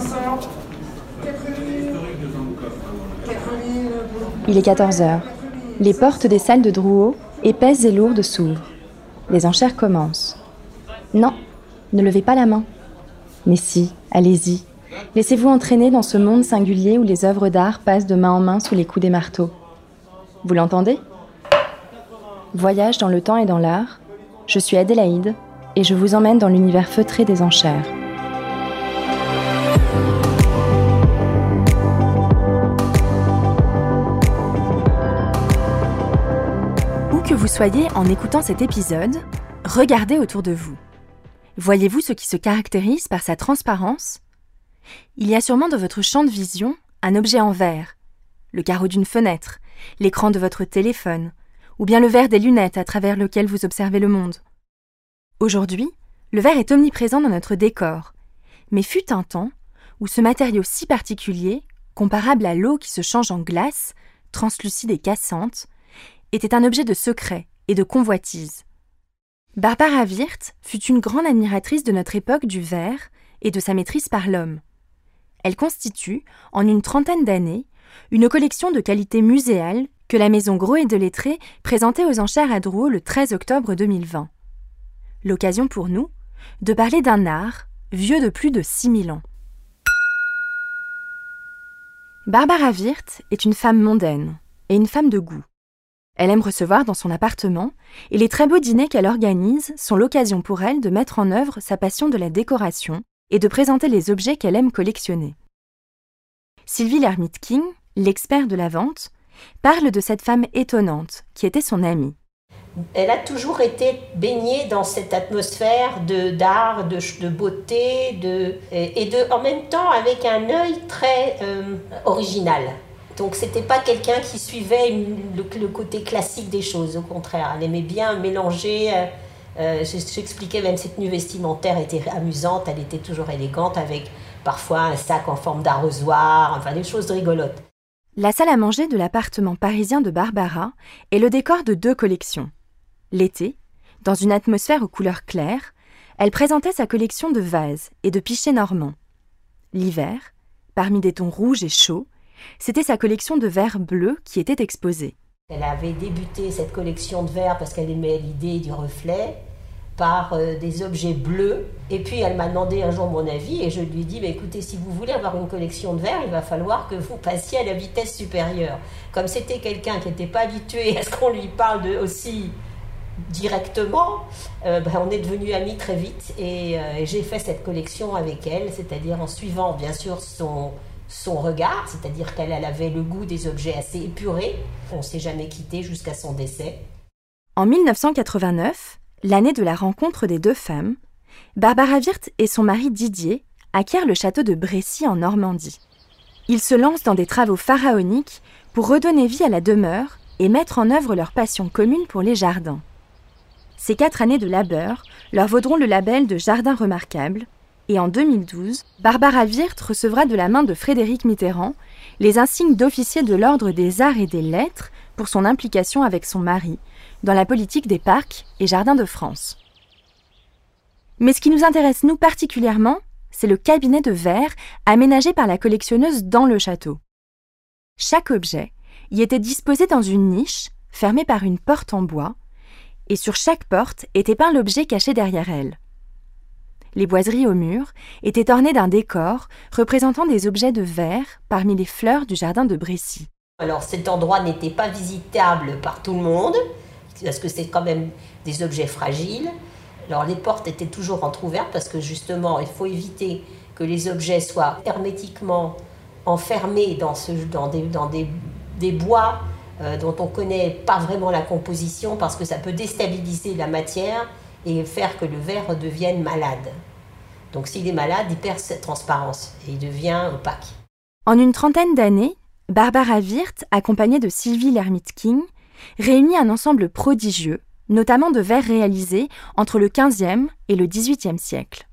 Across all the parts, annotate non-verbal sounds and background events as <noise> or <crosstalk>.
500. Il est 14 heures. Les portes des salles de Drouot, épaisses et lourdes, s'ouvrent. Les enchères commencent. Non, ne levez pas la main. Mais si, allez-y. Laissez-vous entraîner dans ce monde singulier où les œuvres d'art passent de main en main sous les coups des marteaux. Vous l'entendez? Voyage dans le temps et dans l'art. Je suis Adélaïde et je vous emmène dans l'univers feutré des enchères. Soyez en écoutant cet épisode, regardez autour de vous. Voyez-vous ce qui se caractérise par sa transparence? Il y a sûrement dans votre champ de vision un objet en verre, le carreau d'une fenêtre, l'écran de votre téléphone, ou bien le verre des lunettes à travers lequel vous observez le monde. Aujourd'hui, le verre est omniprésent dans notre décor, mais fut un temps où ce matériau si particulier, comparable à l'eau qui se change en glace, translucide et cassante, était un objet de secret et de convoitise. Barbara Wirth fut une grande admiratrice de notre époque du verre et de sa maîtrise par l'homme. Elle constitue, en une trentaine d'années, une collection de qualité muséale que la maison Gros et de Lettré présentait aux enchères à Drouot le 13 octobre 2020. L'occasion pour nous de parler d'un art vieux de plus de 6000 ans. Barbara Wirth est une femme mondaine et une femme de goût. Elle aime recevoir dans son appartement, et les très beaux dîners qu'elle organise sont l'occasion pour elle de mettre en œuvre sa passion de la décoration et de présenter les objets qu'elle aime collectionner. Sylvie Lermite King, l'expert de la vente, parle de cette femme étonnante qui était son amie. Elle a toujours été baignée dans cette atmosphère de d'art, de, de, beauté, de, et de, en même temps avec un œil très euh, original. Donc c'était pas quelqu'un qui suivait le, côté classique des choses, au contraire. Elle aimait bien mélanger. Euh, euh, j'expliquais même cette tenue vestimentaire était amusante, elle était toujours élégante avec parfois un sac en forme d'arrosoir, enfin des choses rigolotes. La salle à manger de l'appartement parisien de Barbara est le décor de deux collections. L'été, dans une atmosphère aux couleurs claires, elle présentait sa collection de vases et de pichets normands. L'hiver, parmi des tons rouges et chauds, c'était sa collection de verres bleus qui était exposée. Elle avait débuté cette collection de verres parce qu'elle aimait l'idée du reflet par euh, des objets bleus. Et puis elle m'a demandé un jour mon avis et je lui ai dit, bah, écoutez, si vous voulez avoir une collection de verres, il va falloir que vous passiez à la vitesse supérieure. Comme c'était quelqu'un qui n'était pas habitué à ce qu'on lui parle de, aussi directement, euh, bah, on est devenus amis très vite et euh, j'ai fait cette collection avec elle, c'est-à-dire en suivant bien sûr son, son regard, c'est-à-dire qu'elle avait le goût des objets assez épurés. On ne s'est jamais quitté jusqu'à son décès. En 1989, l'année de la rencontre des deux femmes, Barbara Wirth et son mari Didier acquièrent le château de Brécy en Normandie. Ils se lancent dans des travaux pharaoniques pour redonner vie à la demeure et mettre en œuvre leur passion commune pour les jardins. Ces quatre années de labeur leur vaudront le label de Jardin remarquable, et en 2012, Barbara Wirth recevra de la main de Frédéric Mitterrand les insignes d'officier de l'Ordre des Arts et des Lettres pour son implication avec son mari dans la politique des parcs et jardins de France. Mais ce qui nous intéresse nous particulièrement, c'est le cabinet de verre aménagé par la collectionneuse dans le château. Chaque objet y était disposé dans une niche fermée par une porte en bois, et sur chaque porte était peint l'objet caché derrière elle les boiseries au mur, étaient ornées d'un décor représentant des objets de verre parmi les fleurs du jardin de Brécy. Alors cet endroit n'était pas visitable par tout le monde, parce que c'est quand même des objets fragiles. Alors les portes étaient toujours entrouvertes parce que justement il faut éviter que les objets soient hermétiquement enfermés dans, des bois euh, dont on ne connaît pas vraiment la composition parce que ça peut déstabiliser la matière et faire que le verre devienne malade. Donc s'il est malade, il perd cette transparence et il devient opaque. En une trentaine d'années, Barbara Wirth, accompagnée de Sylvie Lermite King, réunit un ensemble prodigieux, notamment de verres réalisés entre le XVe et le XVIIIe siècle.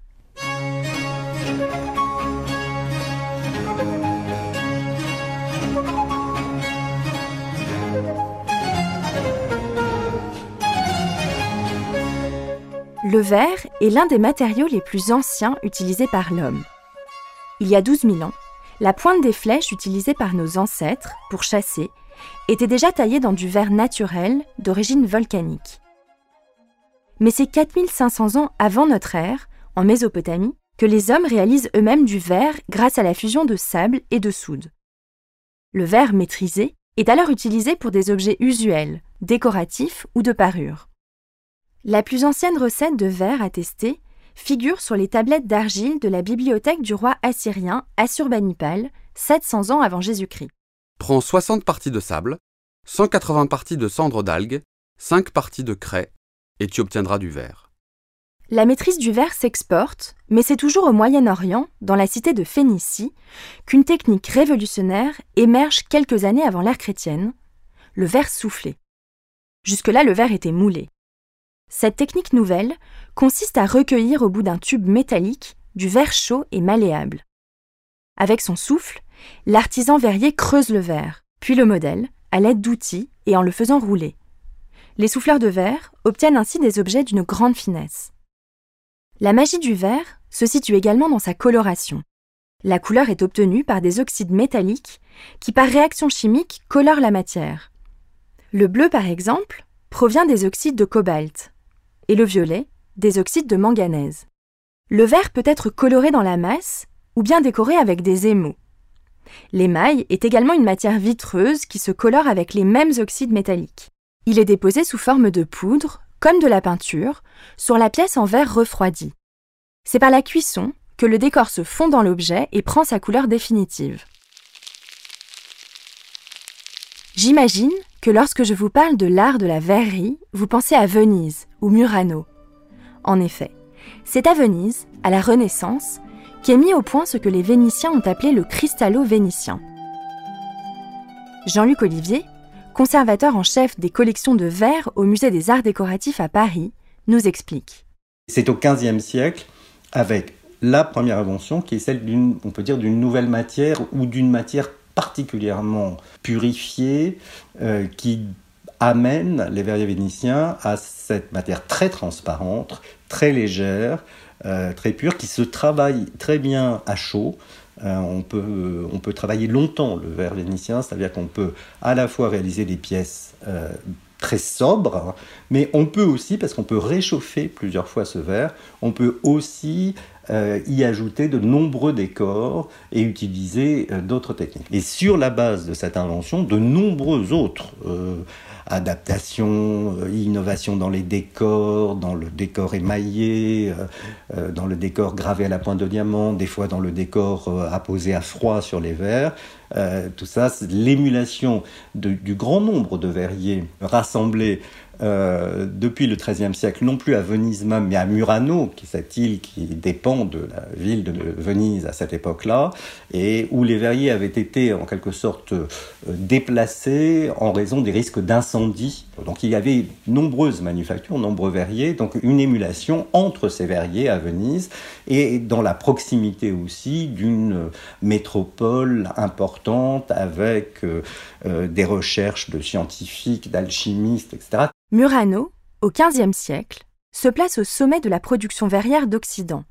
Le verre est l'un des matériaux les plus anciens utilisés par l'homme. il y a 12 000 ans, la pointe des flèches utilisées par nos ancêtres pour chasser était déjà taillée dans du verre naturel d'origine volcanique. Mais c'est 4500 ans avant notre ère, en Mésopotamie, que les hommes réalisent eux-mêmes du verre grâce à la fusion de sable et de soude. Le verre maîtrisé est alors utilisé pour des objets usuels, décoratifs ou de parure. La plus ancienne recette de verre attestée figure sur les tablettes d'argile de la bibliothèque du roi assyrien Assurbanipal, 700 ans avant Jésus-Christ. Prends 60 parties de sable, 180 parties de cendres d'algues, 5 parties de craie, et tu obtiendras du verre. La maîtrise du verre s'exporte, mais c'est toujours au Moyen-Orient, dans la cité de Phénicie, qu'une technique révolutionnaire émerge quelques années avant l'ère chrétienne, le verre soufflé. Jusque-là, le verre était moulé. Cette technique nouvelle consiste à recueillir au bout d'un tube métallique du verre chaud et malléable. Avec son souffle, l'artisan verrier creuse le verre, puis le modèle, à l'aide d'outils et en le faisant rouler. Les souffleurs de verre obtiennent ainsi des objets d'une grande finesse. La magie du verre se situe également dans sa coloration. La couleur est obtenue par des oxydes métalliques qui, par réaction chimique, colorent la matière. Le bleu, par exemple, provient des oxydes de cobalt, et le violet des oxydes de manganèse. Le verre peut être coloré dans la masse ou bien décoré avec des émaux. L'émail est également une matière vitreuse qui se colore avec les mêmes oxydes métalliques. Il est déposé sous forme de poudre, comme de la peinture, sur la pièce en verre refroidi. C'est par la cuisson que le décor se fond dans l'objet et prend sa couleur définitive. J'imagine que lorsque je vous parle de l'art de la verrerie, vous pensez à Venise ou Murano. En effet, c'est à Venise, à la Renaissance, qu'est mis au point ce que les Vénitiens ont appelé le cristallo vénitien. Jean-Luc Olivier, conservateur en chef des collections de verre au Musée des Arts décoratifs à Paris, nous explique. C'est au XVe siècle, avec la première invention, qui est celle d'une, peut dire, d'une nouvelle matière ou d'une matière particulièrement purifiée euh, qui amène les verriers vénitiens à cette matière très transparente, très légère, euh, très pure, qui se travaille très bien à chaud. Euh, on, peut, on peut travailler longtemps le verre vénitien, c'est-à-dire qu'on peut à la fois réaliser des pièces très sobres, mais on peut aussi, parce qu'on peut réchauffer plusieurs fois ce verre, on peut aussi euh, y ajouter de nombreux décors et utiliser euh, d'autres techniques. Et sur la base de cette invention, de nombreux autres euh, adaptations, innovations dans les décors, dans le décor émaillé, dans le décor gravé à la pointe de diamant, des fois dans le décor apposé à froid sur les verres. tout ça, c'est l'émulation du grand nombre de verriers rassemblés euh, depuis le XIIIe siècle, non plus à Venise même, mais à Murano, qui est cette île qui dépend de la ville de Venise à cette époque-là, et où les verriers avaient été en quelque sorte euh, déplacés en raison des risques d'incendie. Donc il y avait nombreuses manufactures, nombreux verriers, donc une émulation entre ces verriers à Venise et dans la proximité aussi d'une métropole importante avec euh, des recherches de scientifiques, d'alchimistes, etc. Murano, au XVe siècle, se place au sommet de la production verrière d'Occident.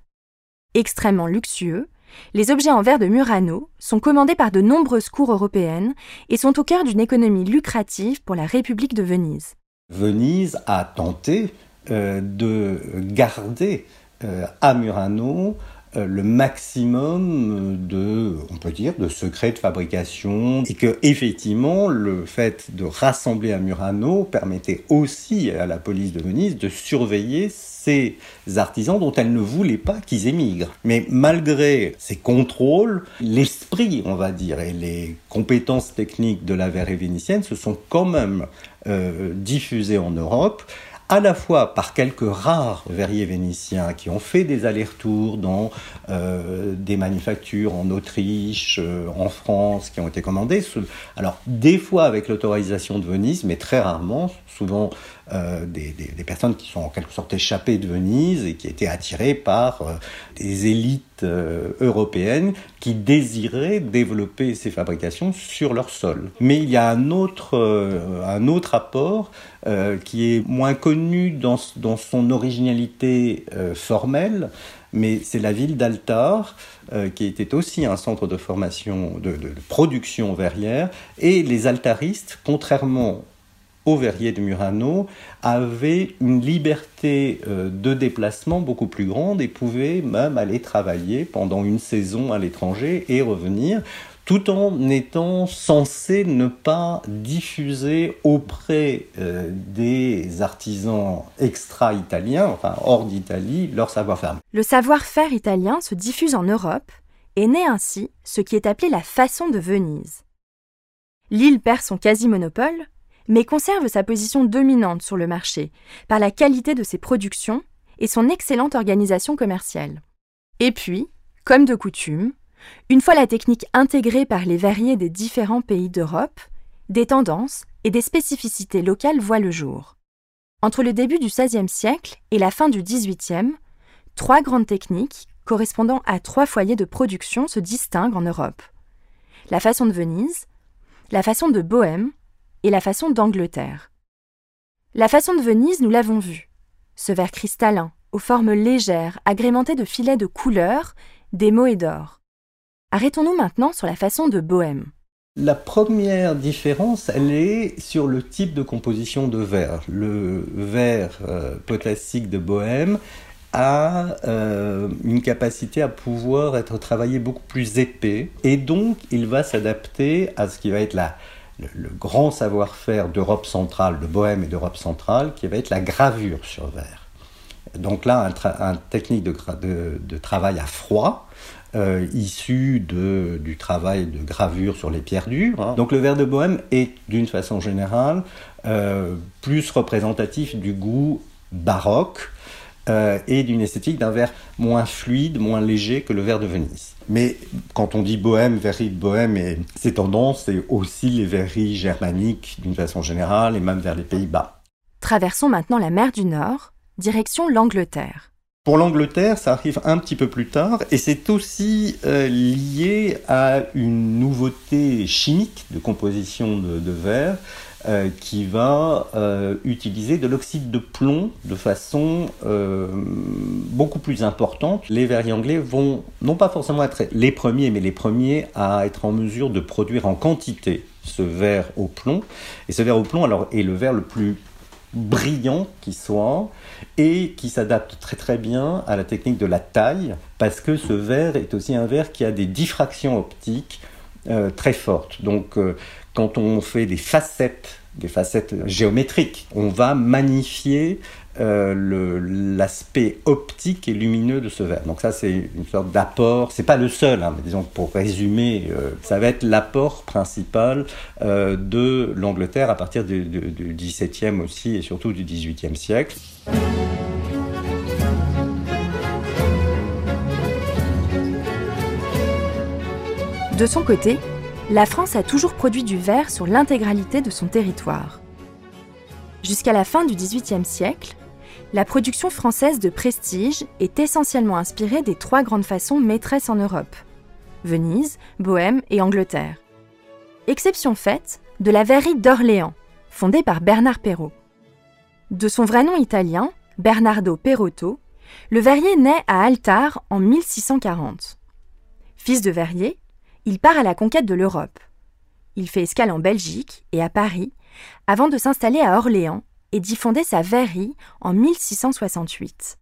Extrêmement luxueux, les objets en verre de Murano sont commandés par de nombreuses cours européennes et sont au cœur d'une économie lucrative pour la République de Venise. Venise a tenté euh, de garder euh, à Murano le maximum de, on peut dire, de secrets de fabrication et que effectivement le fait de rassembler à Murano permettait aussi à la police de Venise de surveiller ces artisans dont elle ne voulait pas qu'ils émigrent. Mais malgré ces contrôles, l'esprit, on va dire, et les compétences techniques de la verrerie vénitienne se sont quand même euh, diffusées en Europe à la fois par quelques rares verriers vénitiens qui ont fait des allers-retours dans euh, des manufactures en Autriche, euh, en France, qui ont été commandés. Alors, des fois avec l'autorisation de Venise, mais très rarement, souvent euh, des, personnes qui sont en quelque sorte échappées de Venise et qui étaient attirées par des élites européennes qui désiraient développer ces fabrications sur leur sol. Mais il y a un autre, un autre apport qui est moins connu dans, son originalité formelle, mais c'est la ville d'Altar, euh, qui était aussi un centre de formation, de, de production verrière, et les altaristes, contrairement aux verriers de Murano, avaient une liberté euh, de déplacement beaucoup plus grande et pouvaient même aller travailler pendant une saison à l'étranger et revenir tout en étant censé ne pas diffuser auprès euh, des artisans extra-italiens, enfin hors d'Italie, leur savoir-faire. Le savoir-faire italien se diffuse en Europe et naît ainsi ce qui est appelé la façon de Venise. L'île perd son quasi-monopole, mais conserve sa position dominante sur le marché par la qualité de ses productions et son excellente organisation commerciale. Et puis, comme de coutume, une fois la technique intégrée par les verriers des différents pays d'Europe, des tendances et des spécificités locales voient le jour. Entre le début du XVIe siècle et la fin du XVIIIe, trois grandes techniques, correspondant à trois foyers de production, se distinguent en Europe. La façon de Venise, la façon de Bohême et la façon d'Angleterre. La façon de Venise, nous l'avons vu. Ce verre cristallin, aux formes légères, agrémenté de filets de couleur, d'émaux et d'or. Arrêtons-nous maintenant sur la façon de Bohème. La première différence, elle est sur le type de composition de verre. Le verre euh, potassique de Bohème a euh, une capacité à pouvoir être travaillé beaucoup plus épais et donc il va s'adapter à ce qui va être le, grand savoir-faire d'Europe centrale, de Bohème et d'Europe centrale, qui va être la gravure sur verre. Donc là, un, technique de, travail à froid, euh, issu de, du travail de gravure sur les pierres dures. Hein. Donc le verre de bohème est, d'une façon générale, euh, plus représentatif du goût baroque euh, et d'une esthétique d'un verre moins fluide, moins léger que le verre de Venise. Mais quand on dit bohème, verrerie de bohème, et ces tendances, c'est aussi les verreries germaniques d'une façon générale et même vers les Pays-Bas. Traversons maintenant la mer du Nord, direction l'Angleterre. Pour l'Angleterre, ça arrive un petit peu plus tard et c'est aussi euh, lié à une nouveauté chimique de composition de, verre euh, qui va euh, utiliser de l'oxyde de plomb de façon beaucoup plus importante. Les verriers anglais vont non pas forcément être les premiers, mais les premiers à être en mesure de produire en quantité ce verre au plomb. Et ce verre au plomb alors, est le verre le plus brillant qui soit et qui s'adapte très très bien à la technique de la taille parce que ce verre est aussi un verre qui a des diffractions optiques euh, très fortes. Donc euh, quand on fait des facettes, des facettes géométriques, on va magnifier euh, l'aspect optique et lumineux de ce verre. Donc ça, c'est une sorte d'apport. C'est pas le seul, hein, mais disons pour résumer, ça va être l'apport principal de l'Angleterre à partir du, XVIIe aussi et surtout du XVIIIe siècle. De son côté, la France a toujours produit du verre sur l'intégralité de son territoire. Jusqu'à la fin du XVIIIe siècle, la production française de prestige est essentiellement inspirée des trois grandes façons maîtresses en Europe Venise, Bohême et Angleterre. Exception faite de la verrerie d'Orléans, fondée par Bernard Perrault. De son vrai nom italien, Bernardo Perotto, le verrier naît à Altar en 1640. Fils de verrier, il part à la conquête de l'Europe. Il fait escale en Belgique et à Paris avant de s'installer à Orléans et d'y fonder sa verrerie en 1668.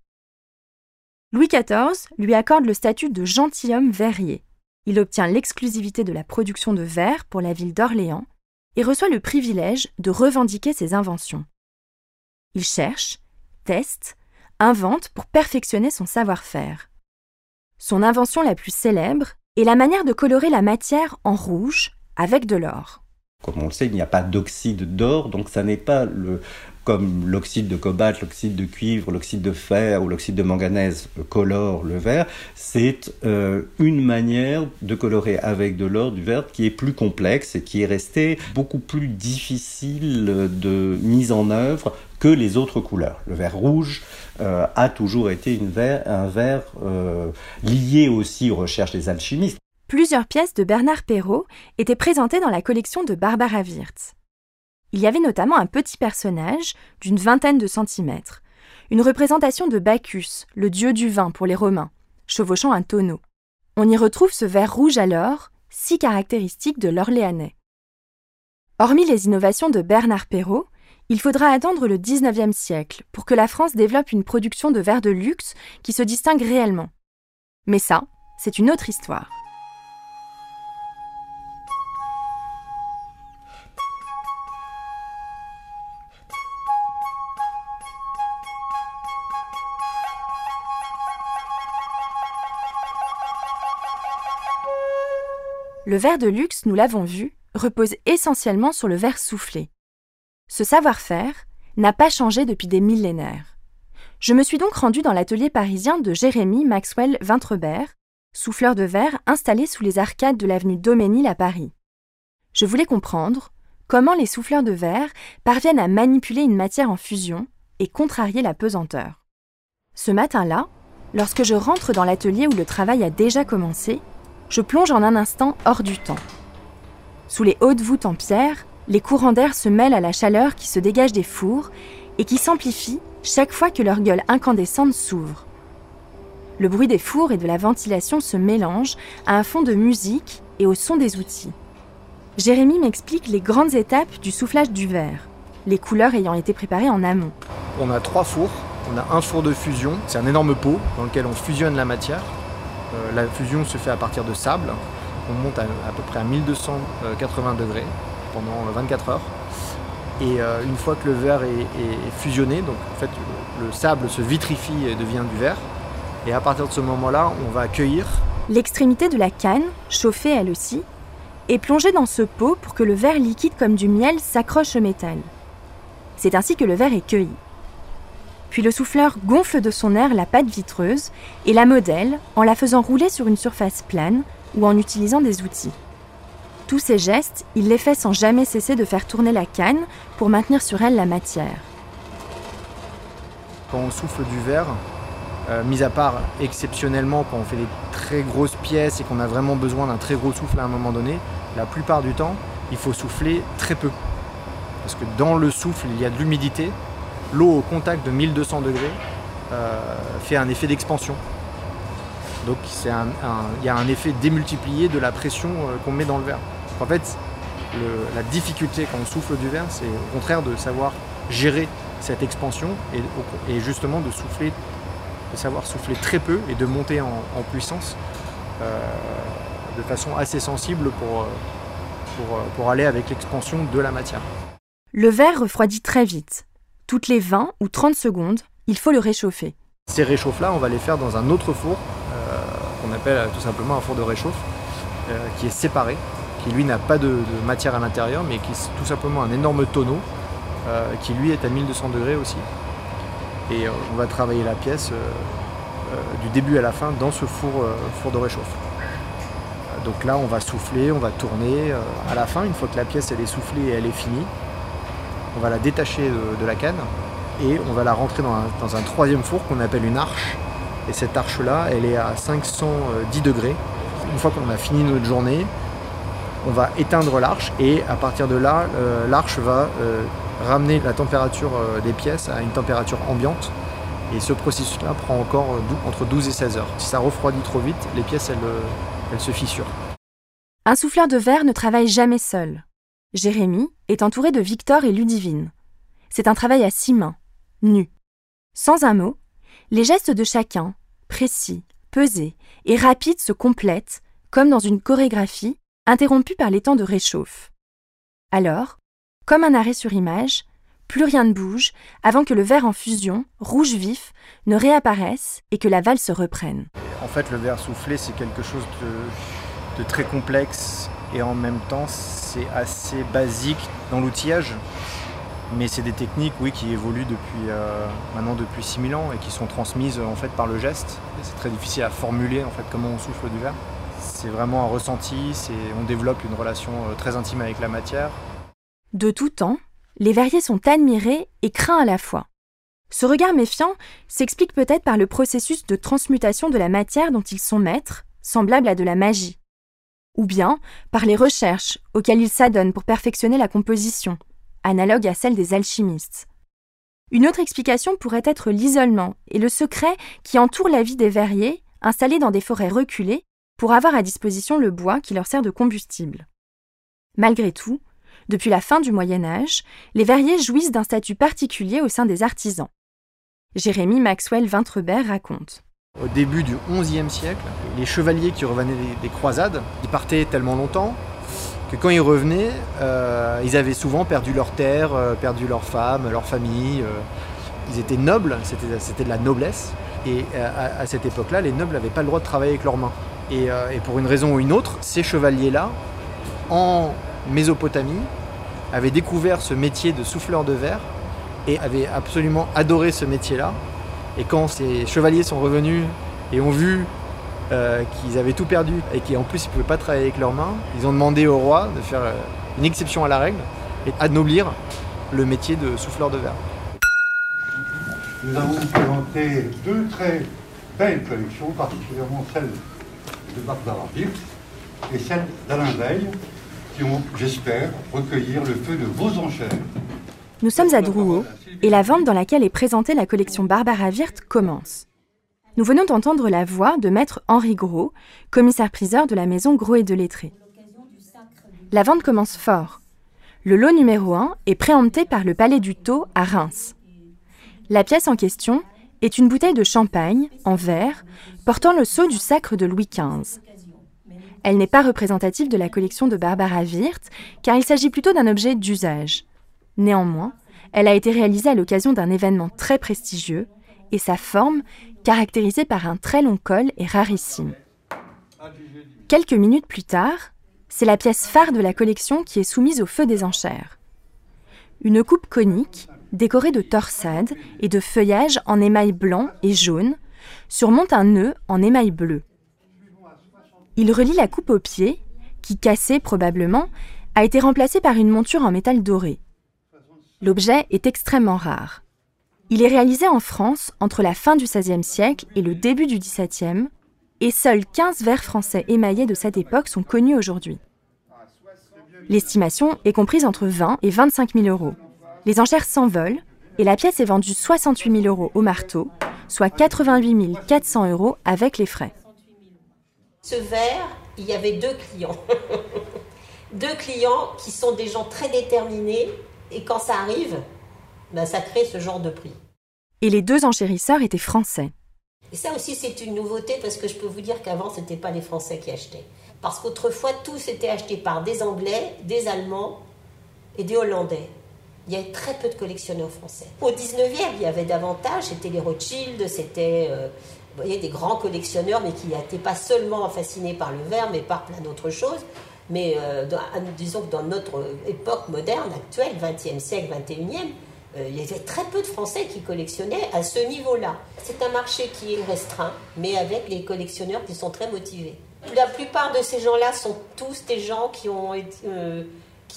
Louis XIV lui accorde le statut de gentilhomme verrier. Il obtient l'exclusivité de la production de verre pour la ville d'Orléans et reçoit le privilège de revendiquer ses inventions. Il cherche, teste, invente pour perfectionner son savoir-faire. Son invention la plus célèbre est la manière de colorer la matière en rouge avec de l'or. Comme on le sait, il n'y a pas d'oxyde d'or, donc ça n'est pas le, comme l'oxyde de cobalt, l'oxyde de cuivre, l'oxyde de fer ou l'oxyde de manganèse colore le verre, c'est euh, une manière de colorer avec de l'or du verre qui est plus complexe et qui est resté beaucoup plus difficile de mise en œuvre que les autres couleurs. Le verre rouge euh, a toujours été un verre euh, lié aussi aux recherches des alchimistes. Plusieurs pièces de Bernard Perrault étaient présentées dans la collection de Barbara Wirtz. Il y avait notamment un petit personnage d'une vingtaine de centimètres, une représentation de Bacchus, le dieu du vin pour les Romains, chevauchant un tonneau. On y retrouve ce verre rouge alors, si caractéristique de l'Orléanais. Hormis les innovations de Bernard Perrault, il faudra attendre le XIXe siècle pour que la France développe une production de verre de luxe qui se distingue réellement. Mais ça, c'est une autre histoire. Le verre de luxe, nous l'avons vu, repose essentiellement sur le verre soufflé. Ce savoir-faire n'a pas changé depuis des millénaires. Je me suis donc rendue dans l'atelier parisien de Jérémy Maxwell Vintrebert, souffleur de verre installé sous les arcades de l'avenue Doménil à Paris. Je voulais comprendre comment les souffleurs de verre parviennent à manipuler une matière en fusion et contrarier la pesanteur. Ce matin-là, lorsque je rentre dans l'atelier où le travail a déjà commencé, je plonge en un instant hors du temps. Sous les hautes voûtes en pierre, les courants d'air se mêlent à la chaleur qui se dégage des fours et qui s'amplifie chaque fois que leur gueule incandescente s'ouvre. Le bruit des fours et de la ventilation se mélange à un fond de musique et au son des outils. Jérémy m'explique les grandes étapes du soufflage du verre, les couleurs ayant été préparées en amont. On a trois fours. On a un four de fusion, c'est un énorme pot dans lequel on fusionne la matière. Euh, la fusion se fait à partir de sable. On monte à, à peu près à 1280 degrés pendant 24 heures. Et euh, une fois que le verre est, fusionné, donc en fait le, le sable se vitrifie et devient du verre. Et à partir de ce moment-là, on va accueillir L'extrémité de la canne, chauffée elle aussi, est plongée dans ce pot pour que le verre liquide comme du miel s'accroche au métal. C'est ainsi que le verre est cueilli. Puis le souffleur gonfle de son air la pâte vitreuse et la modèle en la faisant rouler sur une surface plane ou en utilisant des outils. Tous ces gestes, il les fait sans jamais cesser de faire tourner la canne pour maintenir sur elle la matière. quand on souffle du verre, euh, mis à part exceptionnellement quand on fait des très grosses pièces et qu'on a vraiment besoin d'un très gros souffle à un moment donné, la plupart du temps, il faut souffler très peu. Parce que dans le souffle, il y a de l'humidité. L'eau au contact de 1200 degrés euh, fait un effet d'expansion. Donc il y a un effet démultiplié de la pression euh, qu'on met dans le verre. En fait, le- la difficulté quand on souffle du verre, c'est au contraire de savoir gérer cette expansion et, justement de souffler, de savoir souffler très peu et de monter en, en puissance euh, de façon assez sensible pour, euh, pour, euh, pour aller avec l'expansion de la matière. Le verre refroidit très vite. Toutes les 20 ou 30 secondes, il faut le réchauffer. Ces réchauffes-là, on va les faire dans un autre four euh, qu'on appelle tout simplement un four de réchauffe, euh, qui est séparé, qui lui n'a pas de, matière à l'intérieur, mais qui est tout simplement un énorme tonneau, euh, qui lui est à 1200 degrés aussi. Et euh, on va travailler la pièce euh, du début à la fin dans ce four, de réchauffe. Donc là, on va souffler, on va tourner. à la fin, une fois que la pièce est soufflée et elle est finie, on va la détacher de, de la canne et on va la rentrer dans un, dans un troisième four qu'on appelle une arche. Et cette arche-là, elle est à 510 degrés. Une fois qu'on a fini notre journée, on va éteindre l'arche et à partir de là, euh, l'arche va euh, ramener la température euh, des pièces à une température ambiante. Et ce processus-là prend encore entre 12 et 16 heures. Si ça refroidit trop vite, les pièces, elles, elles se fissurent. Un souffleur de verre ne travaille jamais seul. Jérémy est entouré de Victor et Ludivine. C'est un travail à six mains, nu. Sans un mot, les gestes de chacun, précis, pesés et rapides, se complètent, comme dans une chorégraphie, interrompue par les temps de réchauffe. Alors, comme un arrêt sur image, plus rien ne bouge avant que le verre en fusion, rouge vif, ne réapparaisse et que la valse se reprenne. En fait, le verre soufflé, c'est quelque chose de, très complexe et en même temps, c'est assez basique dans l'outillage. Mais c'est des techniques, oui, qui évoluent depuis euh, maintenant depuis 6000 ans et qui sont transmises en fait par le geste. C'est très difficile à formuler en fait comment on souffle du verre. C'est vraiment un ressenti, on développe une relation euh, très intime avec la matière. De tout temps, les verriers sont admirés et craints à la fois. Ce regard méfiant s'explique peut-être par le processus de transmutation de la matière dont ils sont maîtres, semblable à de la magie. Ou bien par les recherches auxquelles ils s'adonnent pour perfectionner la composition, analogue à celle des alchimistes. Une autre explication pourrait être l'isolement et le secret qui entoure la vie des verriers installés dans des forêts reculées pour avoir à disposition le bois qui leur sert de combustible. Malgré tout, depuis la fin du Moyen Âge, les verriers jouissent d'un statut particulier au sein des artisans. Jérémy Maxwell Vintrebert raconte. Au début du XIe siècle, les chevaliers qui revenaient des, croisades, ils partaient tellement longtemps que quand ils revenaient, euh, ils avaient souvent perdu leur terre, euh, perdu leurs femmes, leur famille. Euh. ils étaient nobles, c'était de la noblesse. Et à cette époque-là, les nobles n'avaient pas le droit de travailler avec leurs mains. Et, et pour une raison ou une autre, ces chevaliers-là, en Mésopotamie, avaient découvert ce métier de souffleur de verre et avaient absolument adoré ce métier-là. Et quand ces chevaliers sont revenus et ont vu euh, qu'ils avaient tout perdu et qu'en plus ils ne pouvaient pas travailler avec leurs mains, ils ont demandé au roi de faire euh, une exception à la règle et d'anoblir le métier de souffleur de verre. Nous avons présenté deux très belles collections, particulièrement celle de Barbara et celle d'Alain Veil, qui ont, j'espère, recueillir le feu de vos enchères. Nous sommes à Drouot et la vente dans laquelle est présentée la collection Barbara Wirth commence. Nous venons d'entendre la voix de maître Henri Gros, commissaire-priseur de la maison Gros et de Lettré. La vente commence fort. Le lot numéro 1 est préempté par le Palais du Taux à Reims. La pièce en question est une bouteille de champagne en verre portant le sceau du sacre de Louis XV. Elle n'est pas représentative de la collection de Barbara Wirth car il s'agit plutôt d'un objet d'usage. Néanmoins, elle a été réalisée à l'occasion d'un événement très prestigieux et sa forme, caractérisée par un très long col, est rarissime. Quelques minutes plus tard, c'est la pièce phare de la collection qui est soumise au feu des enchères. Une coupe conique, décorée de torsades et de feuillages en émail blanc et jaune, surmonte un nœud en émail bleu. Il relie la coupe au pied, qui, cassée probablement, a été remplacée par une monture en métal doré. L'objet est extrêmement rare. Il est réalisé en France entre la fin du XVIe siècle et le début du XVIIe, et seuls 15 verres français émaillés de cette époque sont connus aujourd'hui. L'estimation est comprise entre 20 et 25 000 euros. Les enchères s'envolent et la pièce est vendue 68 000 euros au marteau, soit 88 400 euros avec les frais. Ce verre, il y avait deux clients. <laughs> deux clients qui sont des gens très déterminés et quand ça arrive, ben, ça crée ce genre de prix. Et les deux enchérisseurs étaient français. Et ça aussi, c'est une nouveauté parce que je peux vous dire qu'avant, ce n'était pas les Français qui achetaient. Parce qu'autrefois, tout s'était acheté par des Anglais, des Allemands et des Hollandais. Il y avait très peu de collectionneurs français. Au 19e, il y avait davantage, c'était les Rothschild, c'était euh, des grands collectionneurs, mais qui n'étaient pas seulement fascinés par le verre, mais par plein d'autres choses. Mais euh, disons que dans notre époque moderne, actuelle, 20e siècle, 21e, euh, il y avait très peu de Français qui collectionnaient à ce niveau-là. C'est un marché qui est restreint, mais avec les collectionneurs qui sont très motivés. La plupart de ces gens-là sont tous des gens qui, ont euh,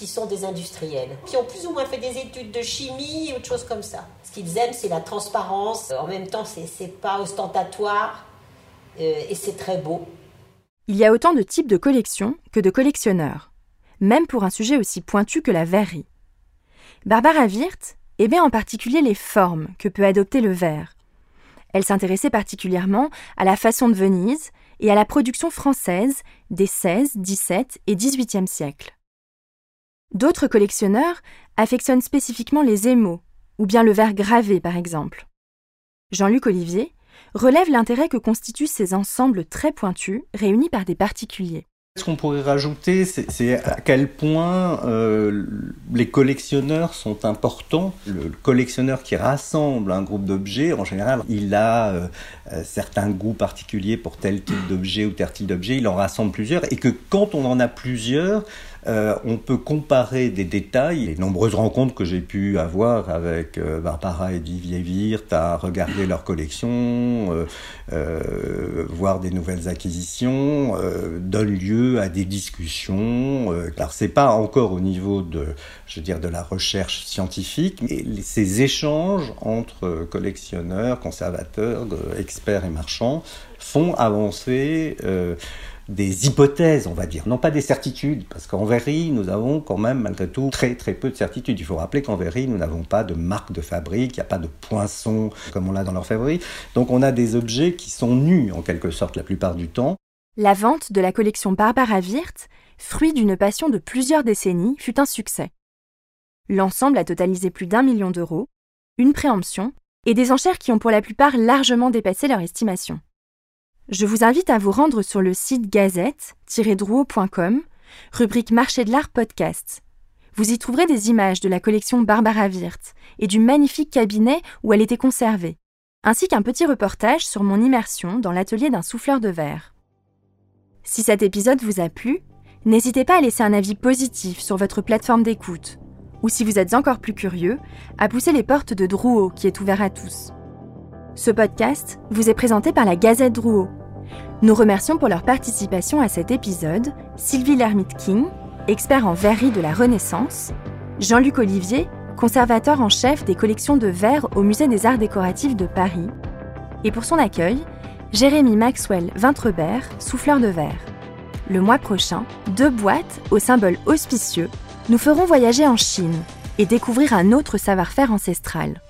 qui sont des industriels, qui ont plus ou moins fait des études de chimie ou autre chose comme ça. Ce qu'ils aiment, c'est la transparence. En même temps, c'est pas ostentatoire et c'est très beau. Il y a autant de types de collections que de collectionneurs, même pour un sujet aussi pointu que la verrerie. Barbara Wirth aimait en particulier les formes que peut adopter le verre. Elle s'intéressait particulièrement à la façon de Venise et à la production française des XVI, XVII et XVIIIe siècles. D'autres collectionneurs affectionnent spécifiquement les émaux, ou bien le verre gravé par exemple. Jean-Luc Olivier relève l'intérêt que constituent ces ensembles très pointus réunis par des particuliers. Ce qu'on pourrait rajouter, c'est à quel point euh, les collectionneurs sont importants. Le, collectionneur qui rassemble un groupe d'objets, en général, il a euh, euh, certains goûts particuliers pour tel type d'objet ou tel type d'objet, il en rassemble plusieurs, et que quand on en a plusieurs, euh, on peut comparer des détails. Les nombreuses rencontres que j'ai pu avoir avec euh, Barbara et Vivier Wirth à regarder leur collection, euh, voir des nouvelles acquisitions, donnent lieu à des discussions. alors c'est pas encore au niveau de, je veux de la recherche scientifique, mais ces échanges entre collectionneurs, conservateurs, experts et marchands font avancer des hypothèses, on va dire, non pas des certitudes, parce qu'en verrerie, nous avons quand même malgré tout très très peu de certitudes. Il faut rappeler qu'en verrerie, nous n'avons pas de marque de fabrique, il n'y a pas de poinçon comme on l'a dans l'orfèvrerie. Donc on a des objets qui sont nus en quelque sorte la plupart du temps. La vente de la collection Barbara Wirth, fruit d'une passion de plusieurs décennies, fut un succès. L'ensemble a totalisé plus d'un million d'euros, une préemption et des enchères qui ont pour la plupart largement dépassé leur estimation. Je vous invite à vous rendre sur le site gazette-drouot.com, rubrique Marché de l'art podcast. Vous y trouverez des images de la collection Barbara Wirth et du magnifique cabinet où elle était conservée, ainsi qu'un petit reportage sur mon immersion dans l'atelier d'un souffleur de verre. Si cet épisode vous a plu, n'hésitez pas à laisser un avis positif sur votre plateforme d'écoute, ou si vous êtes encore plus curieux, à pousser les portes de Drouot qui est ouvert à tous. Ce podcast vous est présenté par la Gazette Drouot. Nous remercions pour leur participation à cet épisode Sylvie Lermite-King, expert en verrerie de la Renaissance, Jean-Luc Olivier, conservateur en chef des collections de verre au Musée des Arts Décoratifs de Paris, et pour son accueil, Jérémy Maxwell Vintrebert, souffleur de verre. Le mois prochain, deux boîtes au symbole auspicieux nous feront voyager en Chine et découvrir un autre savoir-faire ancestral.